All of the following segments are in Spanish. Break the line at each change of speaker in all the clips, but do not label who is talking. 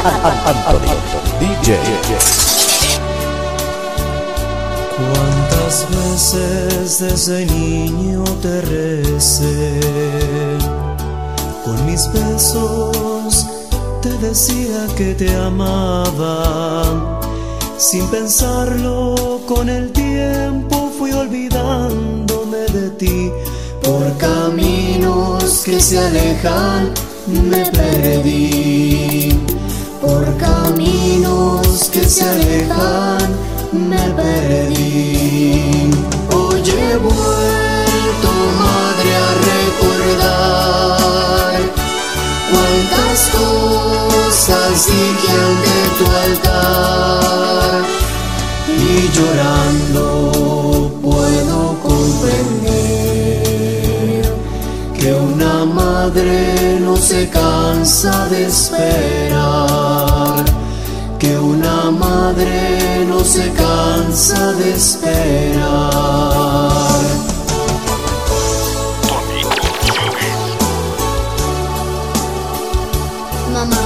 DJ.
¿Cuántas veces desde niño te recé? Con mis besos te decía que te amaba. Sin pensarlo, con el tiempo fui olvidándome de ti. Por caminos que se alejan me perdí. Por caminos que se alejan me perdí. Una madre no se cansa de esperar, que una madre no se cansa de esperar.
Mamá,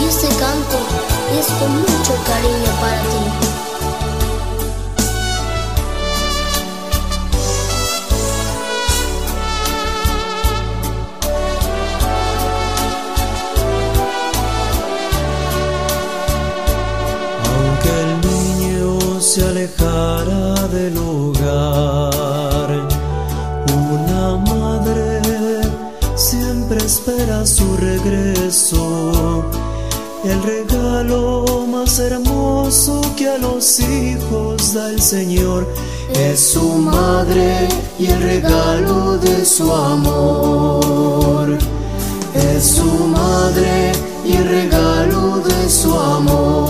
y este canto es con mucho cariño para ti.
Se alejara del hogar, una madre siempre espera su regreso. El regalo más hermoso que a los hijos da el Señor es su madre y el regalo de su amor. Es su madre y el regalo de su amor.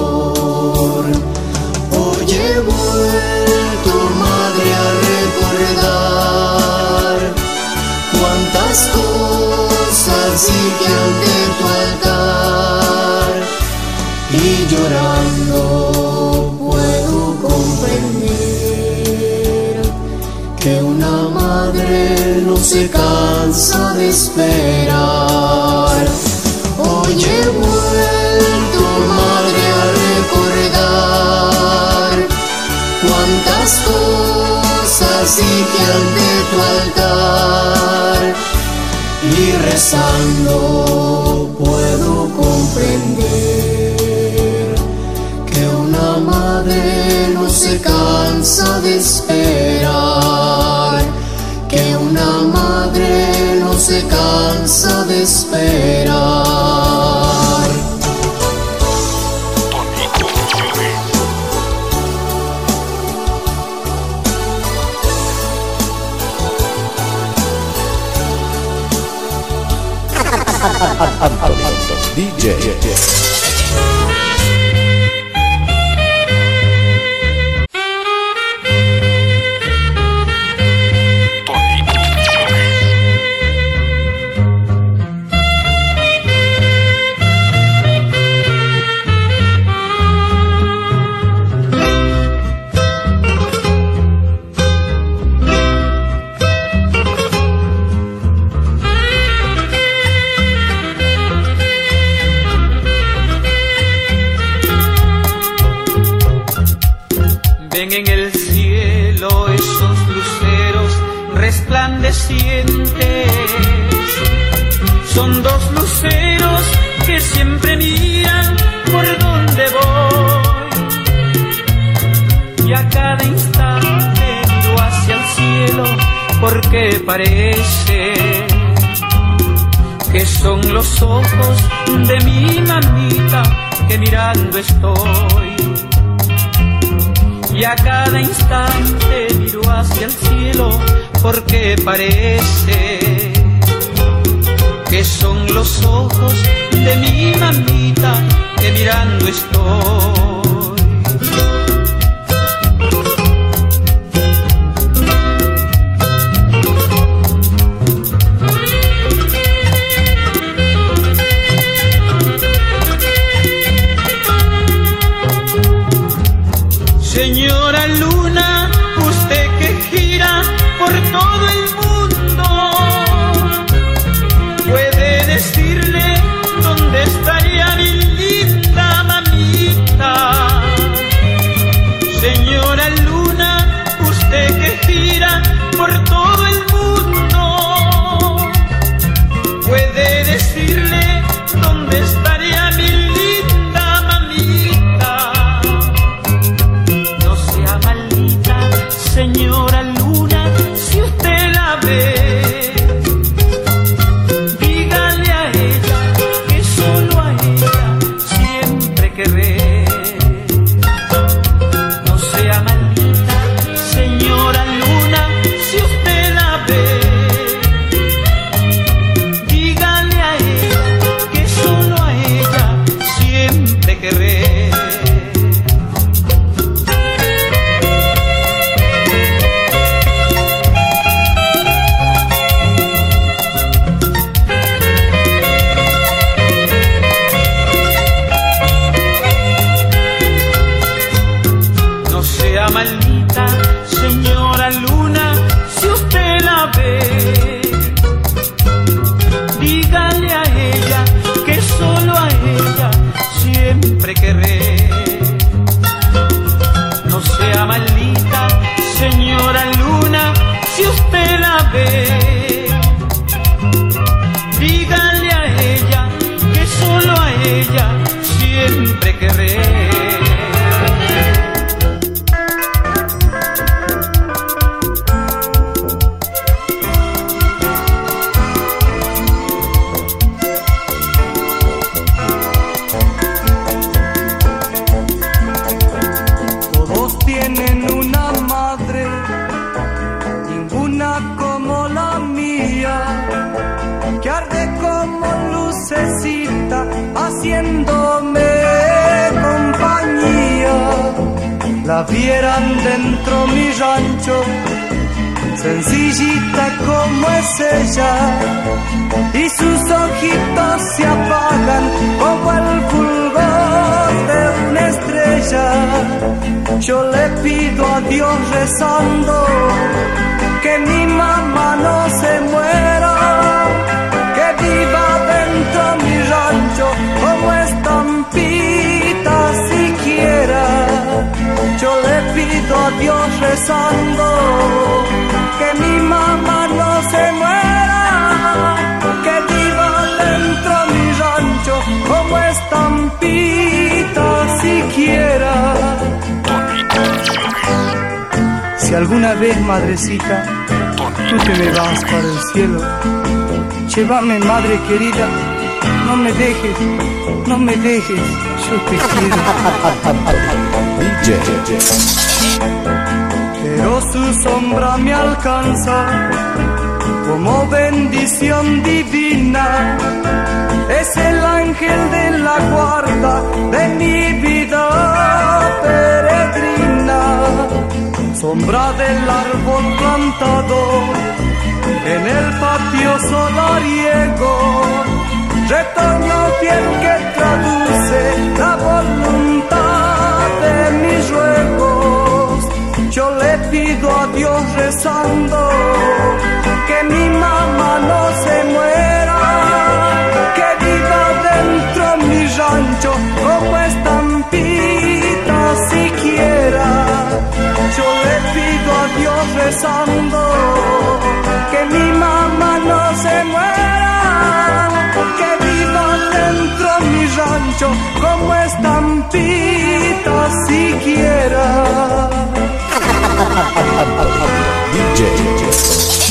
Se cansa de esperar. Hoy he vuelto, madre, a recordar cuántas cosas dije ante tu altar y rezando puedo comprender que una madre no se cansa de esperar, esperar.
Antonio DJ.
Son dos luceros que siempre miran por donde voy. Y a cada instante miro hacia el cielo porque parece que son los ojos de mi mamita que mirando estoy y a cada instante miro hacia el cielo porque parece que son los ojos de mi mamita que mirando estoy. respira por todo el mundo.
Vieran dentro mi rancho, sencillita como es ella, y sus ojitos se apagan como el fulgor de una estrella. Yo le pido a Dios rezando que mi mamá no que mi mamá no se muera, que viva dentro mi rancho como estampita siquiera. Si alguna vez, madrecita, tú te me vas para el cielo, llévame, madre querida, no me dejes, no me dejes, yo te quiero. pero su sombra me alcanza como bendición divina. Es el ángel de la guarda de mi vida peregrina, sombra del árbol plantado en el patio solariego, retoño fiel que traduce que mi mamá no se muera, que viva dentro mi rancho como estampita siquiera. Yo le pido a Dios rezando que mi mamá no se muera, que viva dentro mi rancho como estampita siquiera.
DJ.